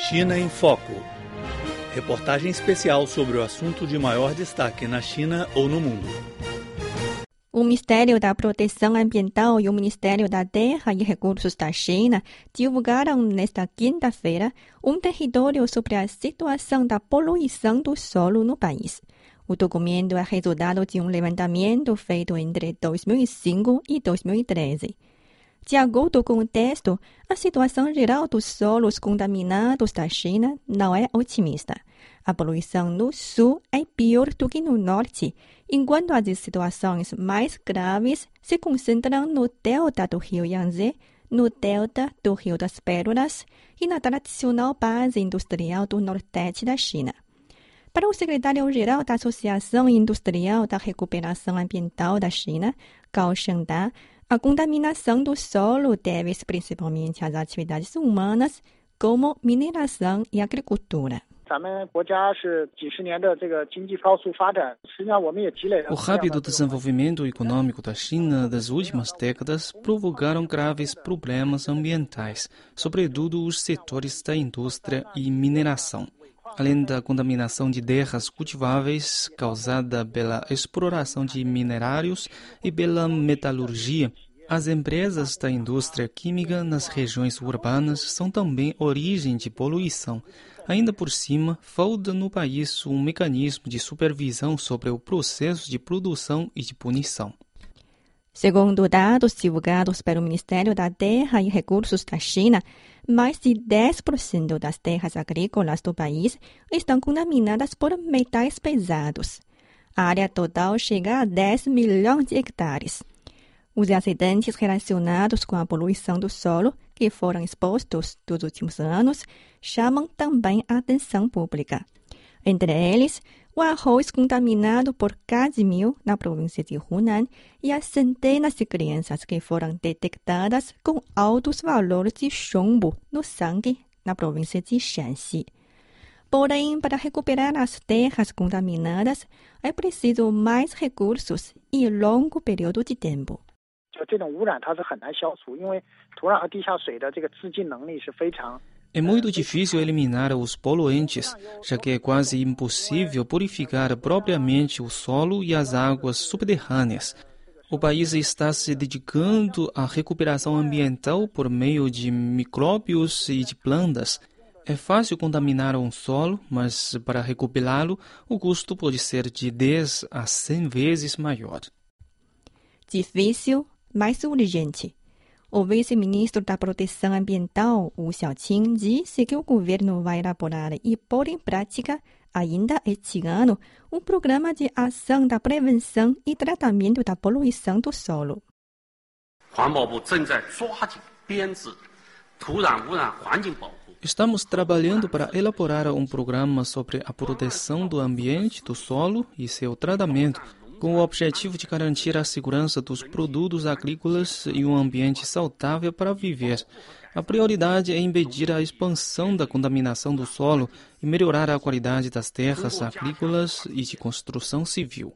China em Foco. Reportagem especial sobre o assunto de maior destaque na China ou no mundo. O Ministério da Proteção Ambiental e o Ministério da Terra e Recursos da China divulgaram nesta quinta-feira um território sobre a situação da poluição do solo no país. O documento é resultado de um levantamento feito entre 2005 e 2013. De acordo com o texto, a situação geral dos solos contaminados da China não é otimista. A poluição no sul é pior do que no norte, enquanto as situações mais graves se concentram no delta do rio Yangtze, no delta do Rio das Pérolas e na tradicional base industrial do nordeste da China. Para o secretário-geral da Associação Industrial da Recuperação Ambiental da China, Gao Shengda, a contaminação do solo deve-se principalmente às atividades humanas, como mineração e agricultura. O rápido desenvolvimento econômico da China das últimas décadas provocaram graves problemas ambientais, sobretudo os setores da indústria e mineração. Além da contaminação de terras cultiváveis causada pela exploração de minerários e pela metalurgia, as empresas da indústria química nas regiões urbanas são também origem de poluição. Ainda por cima, falta no país um mecanismo de supervisão sobre o processo de produção e de punição. Segundo dados divulgados pelo Ministério da Terra e Recursos da China, mais de 10% das terras agrícolas do país estão contaminadas por metais pesados. A área total chega a 10 milhões de hectares. Os acidentes relacionados com a poluição do solo que foram expostos nos últimos anos chamam também a atenção pública. Entre eles, o arroz contaminado por cadmio na província de Hunan e as centenas de crianças que foram detectadas com altos valores de chumbo no sangue na província de Shanxi. Porém, para recuperar as terras contaminadas, é preciso mais recursos e longo período de tempo. 这种污染它是很难消除，因为土壤和地下水的这个自净能力是非常 é muito difícil eliminar os poluentes, já que é quase impossível purificar propriamente o solo e as águas subterrâneas. O país está se dedicando à recuperação ambiental por meio de micróbios e de plantas. É fácil contaminar um solo, mas para recuperá-lo, o custo pode ser de 10 a 100 vezes maior. Difícil, mas urgente. O vice-ministro da Proteção Ambiental, Wu Xiaoqing, disse que o governo vai elaborar e pôr em prática, ainda este ano, um programa de ação da prevenção e tratamento da poluição do solo. Estamos trabalhando para elaborar um programa sobre a proteção do ambiente, do solo e seu tratamento com o objetivo de garantir a segurança dos produtos agrícolas e um ambiente saudável para viver. A prioridade é impedir a expansão da contaminação do solo e melhorar a qualidade das terras agrícolas e de construção civil.